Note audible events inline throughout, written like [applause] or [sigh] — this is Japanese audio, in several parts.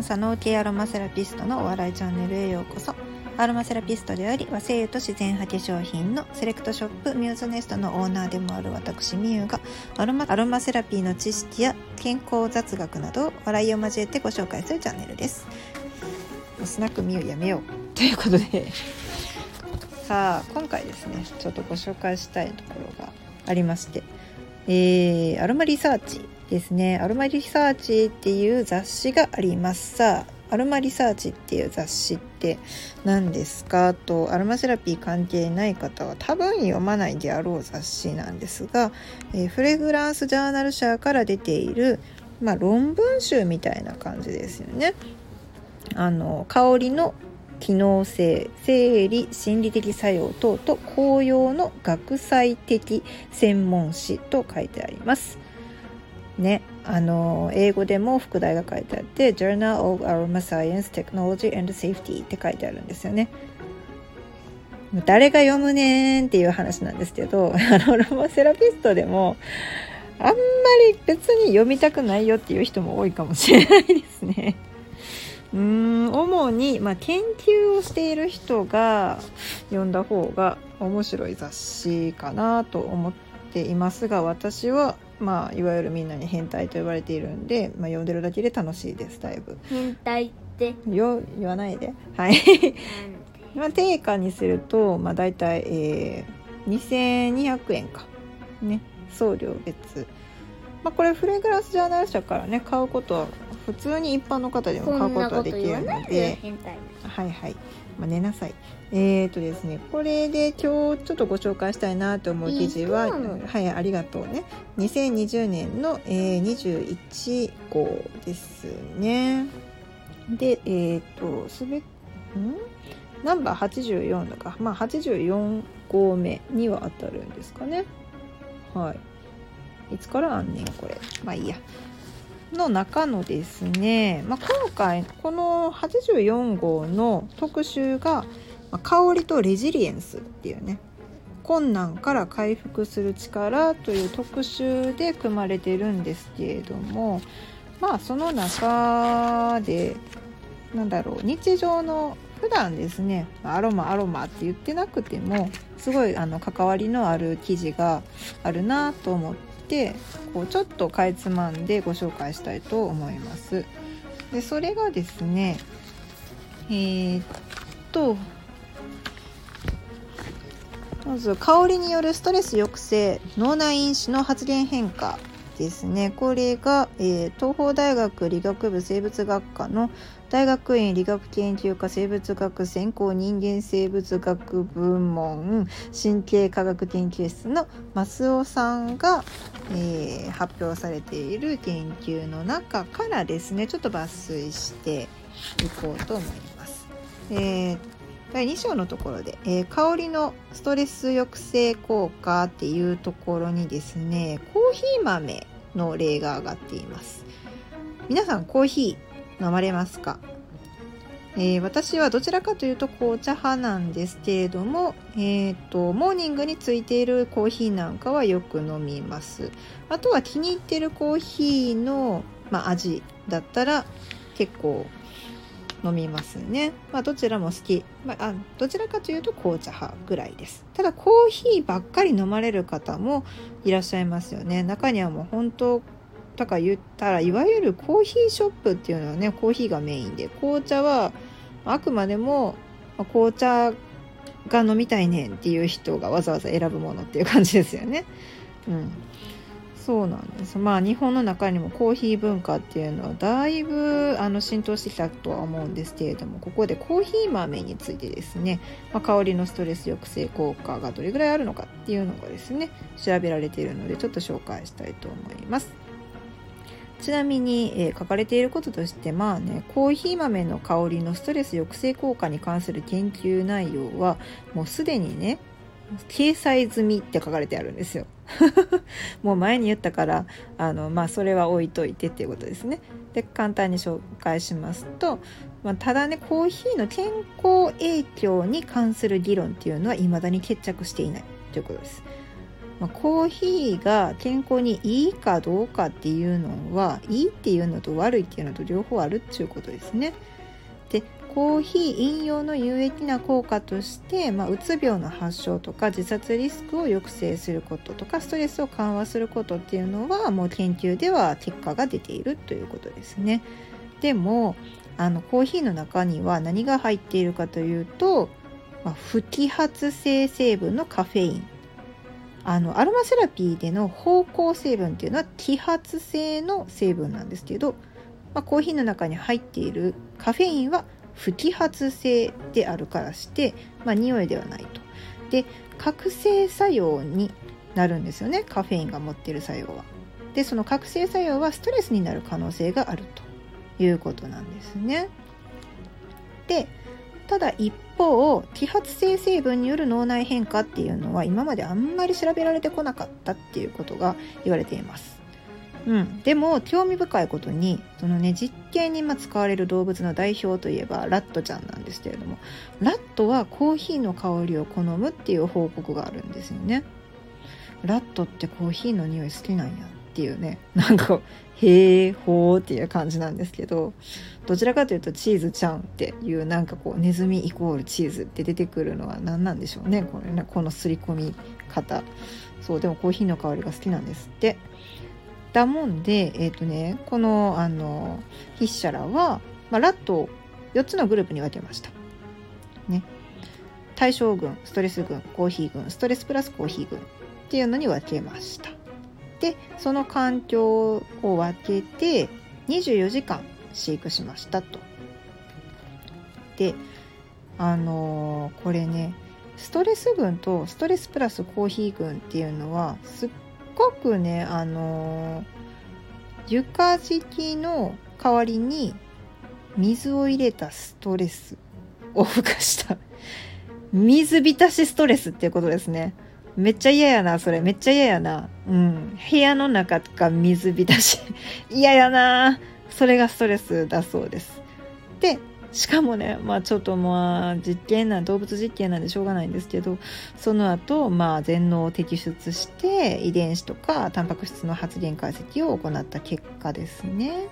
ンサ系アロマセラピストのお笑いチャンネルへようこそ。アロマセラピストであり和製油と自然派化粧品のセレクトショップミューズネストのオーナーでもある私みゆがアロマアロマセラピーの知識や健康雑学などを笑いを交えてご紹介するチャンネルです。スナックみゆやめよう。ということで。さあ今回ですねちょっとご紹介したいところがありまして。えー、アロマリサーチですねアロマリサーチっていう雑誌がありますさあアロマリサーチっていう雑誌って何ですか？とアロマセラピー関係ない方は多分読まないであろう雑誌なんですが、えー、フレグランスジャーナル社から出ている、まあ、論文集みたいな感じですよね。あの香りの機能性生理心理的作用等と紅葉の学際的専門誌と書いてあります。ね、あの英語でも副題が書いてあって「Journal of Aroma Science Technology and Safety」って書いてあるんですよね。誰が読むねんっていう話なんですけど [laughs] あのロマセラピストでもあんまり別に読みたくないよっていう人も多いかもしれないですね。うん主に、まあ、研究をしている人が読んだ方が面白い雑誌かなと思っていますが私はまあいわゆるみんなに変態と呼ばれているんで、まあ、読んでるだけで楽しいですだいぶ。変態って？よ言わないで。はい。[laughs] まあ定価にするとまあ大体、えー、2200円か。ね。送料別。まあこれフレグランスジャーナル社からね買うことは普通に一般の方でも買うことはできるのではいはいまあ、寝なさい。えーとですね、これで今日ちょっとご紹介したいなと思う記事は、はい、ありがとうね。2020年の、えー、21号ですね。で、えっ、ー、と、すべ、ん？ナンバー84だか、まあ84号目には当たるんですかね。はい。いつからあんねん、これ。まあいいや。の中のですね、まあ、今回この84号の特集が「香りとレジリエンス」っていうね困難から回復する力という特集で組まれてるんですけれどもまあその中でなんだろう日常の普段ですねアロマアロマって言ってなくてもすごいあの関わりのある記事があるなと思ってこうちょっとかいつまんでご紹介したいと思います。でそれがですねえー、っとまず香りによるストレス抑制脳内因子の発現変化ですねこれが、えー、東邦大学理学部生物学科の大学院理学研究科生物学専攻人間生物学部門神経科学研究室の増尾さんが、えー、発表されている研究の中からですねちょっと抜粋していこうと思います。えー第2章のところで、えー、香りのストレス抑制効果っていうところにですねコーヒー豆の例が挙がっています。皆さんコーヒー飲まれますか、えー、私はどちらかというと紅茶派なんですけれども、えーと、モーニングについているコーヒーなんかはよく飲みます。あとは気に入ってるコーヒーの、まあ、味だったら結構飲みますね。まあ、どちらも好き。まあ、どちらかというと紅茶派ぐらいです。ただコーヒーばっかり飲まれる方もいらっしゃいますよね。中にはもう本当とか言ったらいわゆるコーヒーショップっていうのはねコーヒーがメインで紅茶はあくまでも紅茶が飲みたいねんっていう人がわざわざ選ぶものっていう感じですよね。うん、そうなんですまあ日本の中にもコーヒー文化っていうのはだいぶあの浸透してきたとは思うんですけれどもここでコーヒー豆についてですね、まあ、香りのストレス抑制効果がどれぐらいあるのかっていうのがですね調べられているのでちょっと紹介したいと思います。ちなみに、えー、書かれていることとしてまあねコーヒー豆の香りのストレス抑制効果に関する研究内容はもうすでにね掲載済みって書かれてあるんですよ。[laughs] もう前に言ったからあの、まあ、それは置いといてっていうことですね。で簡単に紹介しますと、まあ、ただねコーヒーの健康影響に関する議論っていうのは未だに決着していないということです。まあ、コーヒーが健康にいいかどうかっていうのはいいっていうのと悪いっていうのと両方あるっていうことですね。でコーヒー飲用の有益な効果として、まあ、うつ病の発症とか自殺リスクを抑制することとかストレスを緩和することっていうのはもう研究では結果が出ているということですね。でもあのコーヒーの中には何が入っているかというと、まあ、不揮発性成分のカフェインあのアロマセラピーでの芳香成分っていうのは揮発性の成分なんですけど、まあ、コーヒーの中に入っているカフェインは不揮発性であるからして、まあ、匂いではないと。で覚醒作用になるんですよねカフェインが持ってる作用は。でその覚醒作用はストレスになる可能性があるということなんですね。でただ一方揮発性成分による脳内変化っていうのは今まであんまり調べられてこなかったっていうことが言われています。うん、でも興味深いことにそのね実験に使われる動物の代表といえばラットちゃんなんですけれどもラットはコーヒーの香りを好むっていう報告があるんですよね。ラットってコーヒーの匂い好きなんやっていうねなんか [laughs] へえほーっていう感じなんですけどどちらかというとチーズちゃんっていうなんかこうネズミイコールチーズって出てくるのは何なんでしょうね。これねこの刷り込み方。そうでもコーヒーの香りが好きなんですって。だもんで、え、ー、とね、この、あの、筆者らは、まあ、ラットを4つのグループに分けました。ね。対象群、ストレス群、コーヒー群、ストレスプラスコーヒー群っていうのに分けました。で、その環境を分けて、24時間飼育しましたと。で、あのー、これね、ストレス群とストレスプラスコーヒー群っていうのはすっごくねあの床敷きの代わりに水を入れたストレスを付加した。水浸しストレスっていうことですね。めっちゃ嫌やなそれ。めっちゃ嫌やな。うん。部屋の中が水浸し。[laughs] 嫌やな。それがストレスだそうです。でしかもね、まあちょっとまあ実験な、動物実験なんでしょうがないんですけど、その後、まあ全脳を摘出して遺伝子とかタンパク質の発現解析を行った結果ですね。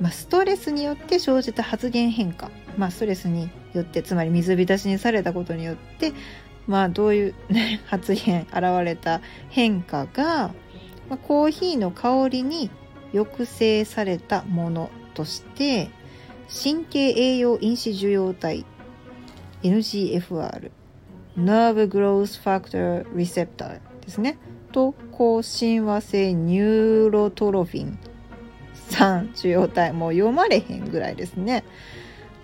まあ、ストレスによって生じた発現変化、まあ、ストレスによってつまり水浸しにされたことによってまあどういう、ね、発現現れた変化が、まあ、コーヒーの香りに抑制されたものとして神経栄養因子受容体 NGFR Nerve Growth Factor Receptor ですね。と高親和性ニューロトロフィン3受容体。もう読まれへんぐらいですね。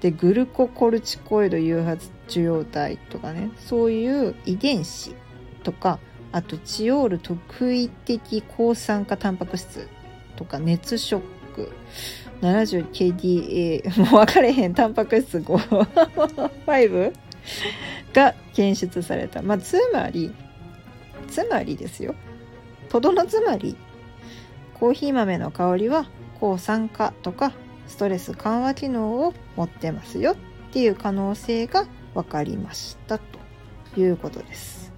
でグルココルチコイド誘発受容体とかねそういう遺伝子とかあとチオール特異的抗酸化タンパク質とか熱ショック 70kDA [laughs] もう分かれへんタンパク質5 [laughs] が検出された。まあつまりつまりですよ。とどのつまり？コーヒー豆の香りは抗酸化とかストレス緩和機能を持ってますよ。っていう可能性が分かりました。ということです。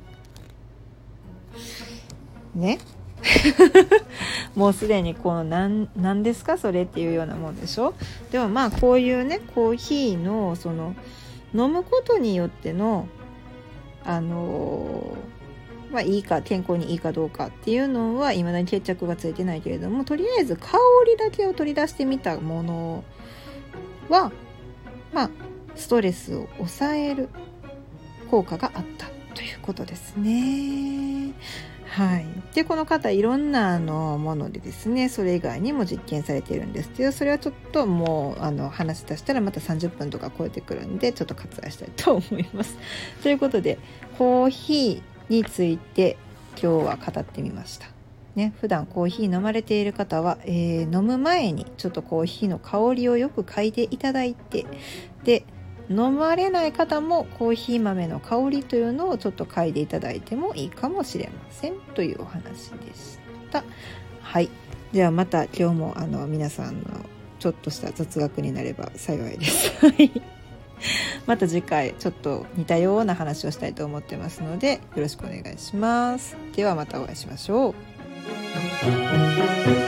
ね。[laughs] もうすでにこの何何ですかそれっていうようなもんでしょ？でもまあこういうねコーヒーのその飲むことによってのあのー、まあいいか健康にいいかどうかっていうのは未だに決着がついてないけれどもとりあえず香りだけを取り出してみたものはまあストレスを抑える効果があったということですね。はい、でこの方いろんなあのものでですねそれ以外にも実験されているんですけどそれはちょっともうあの話し出したらまた30分とか超えてくるんでちょっと割愛したいと思います。[laughs] ということでコーヒーについて今日は語ってみました。ね、普段コーヒー飲まれている方は、えー、飲む前にちょっとコーヒーの香りをよく嗅いでいただいてで飲まれない方もコーヒー豆の香りというのをちょっと嗅いでいただいてもいいかもしれませんというお話でした。はい。ではまた今日もあの皆さんのちょっとした雑学になれば幸いです。[laughs] また次回ちょっと似たような話をしたいと思ってますのでよろしくお願いします。ではまたお会いしましょう。